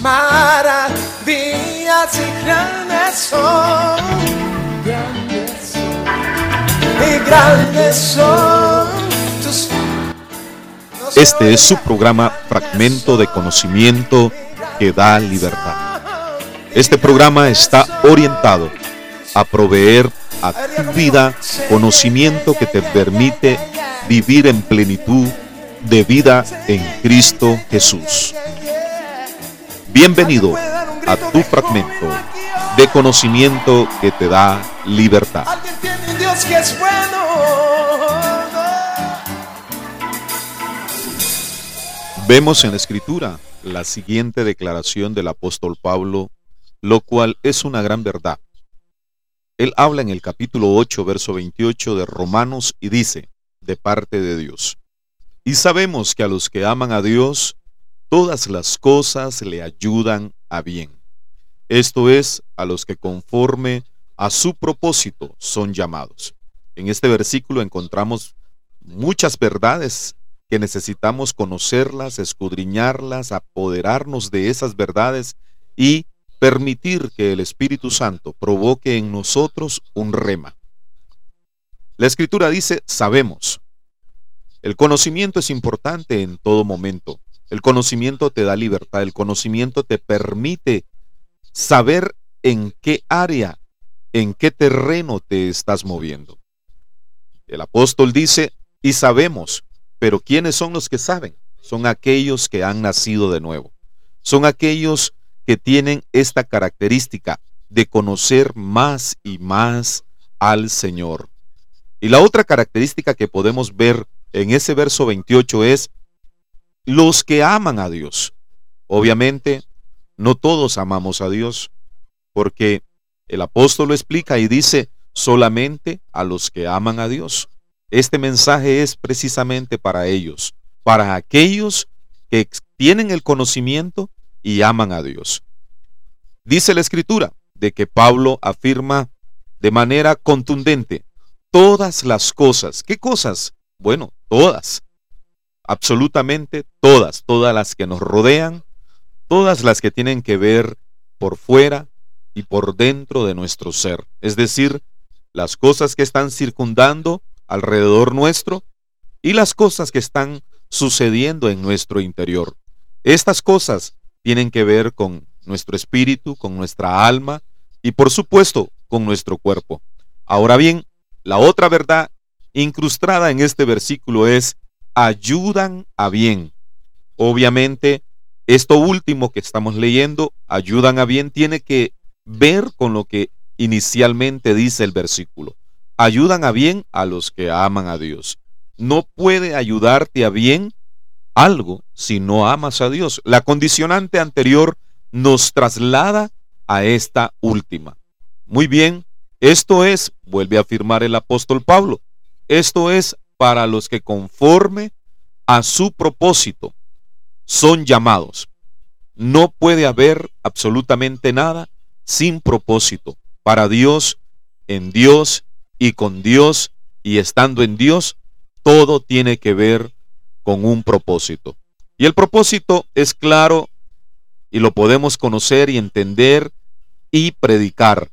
Maravillas y grandes son, Este es su programa Fragmento de Conocimiento que da libertad. Este programa está orientado a proveer vida conocimiento que te permite vivir en plenitud de vida en Cristo Jesús. Bienvenido a tu fragmento de conocimiento que te da libertad. Alguien tiene un Dios que es bueno. Vemos en la escritura la siguiente declaración del apóstol Pablo, lo cual es una gran verdad. Él habla en el capítulo 8, verso 28 de Romanos y dice, de parte de Dios. Y sabemos que a los que aman a Dios, todas las cosas le ayudan a bien. Esto es, a los que conforme a su propósito son llamados. En este versículo encontramos muchas verdades que necesitamos conocerlas, escudriñarlas, apoderarnos de esas verdades y permitir que el Espíritu Santo provoque en nosotros un rema. La escritura dice, sabemos. El conocimiento es importante en todo momento. El conocimiento te da libertad, el conocimiento te permite saber en qué área, en qué terreno te estás moviendo. El apóstol dice, y sabemos, pero ¿quiénes son los que saben? Son aquellos que han nacido de nuevo. Son aquellos que tienen esta característica de conocer más y más al Señor. Y la otra característica que podemos ver en ese verso 28 es los que aman a Dios. Obviamente, no todos amamos a Dios, porque el apóstol lo explica y dice solamente a los que aman a Dios. Este mensaje es precisamente para ellos, para aquellos que tienen el conocimiento y aman a Dios. Dice la escritura de que Pablo afirma de manera contundente todas las cosas. ¿Qué cosas? Bueno, todas. Absolutamente todas, todas las que nos rodean, todas las que tienen que ver por fuera y por dentro de nuestro ser. Es decir, las cosas que están circundando alrededor nuestro y las cosas que están sucediendo en nuestro interior. Estas cosas tienen que ver con nuestro espíritu, con nuestra alma y por supuesto con nuestro cuerpo. Ahora bien, la otra verdad incrustada en este versículo es ayudan a bien. Obviamente, esto último que estamos leyendo, ayudan a bien, tiene que ver con lo que inicialmente dice el versículo. Ayudan a bien a los que aman a Dios. No puede ayudarte a bien algo si no amas a Dios. La condicionante anterior nos traslada a esta última. Muy bien, esto es, vuelve a afirmar el apóstol Pablo, esto es para los que conforme a su propósito son llamados. No puede haber absolutamente nada sin propósito. Para Dios, en Dios y con Dios y estando en Dios, todo tiene que ver con un propósito. Y el propósito es claro y lo podemos conocer y entender y predicar.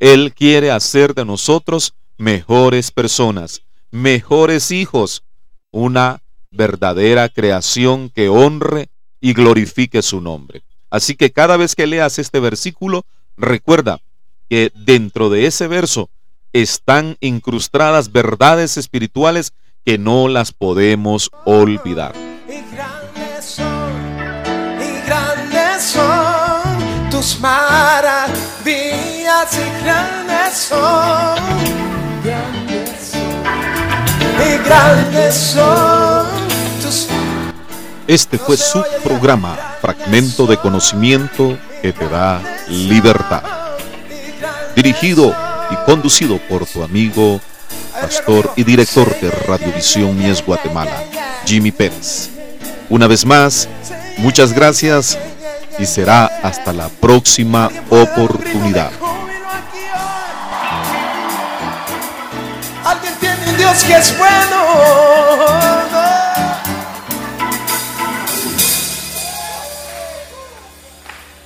Él quiere hacer de nosotros mejores personas, mejores hijos, una verdadera creación que honre y glorifique su nombre. Así que cada vez que leas este versículo, recuerda que dentro de ese verso están incrustadas verdades espirituales que no las podemos olvidar. Y grandes son, y grandes son tus maravillas y grandes son, grandes son, y grandes son tus Este fue su programa, Fragmento de Conocimiento que te da libertad. Dirigido y conducido por tu amigo pastor y director de Radiovisión Mies Guatemala, Jimmy Pérez. Una vez más, muchas gracias y será hasta la próxima oportunidad.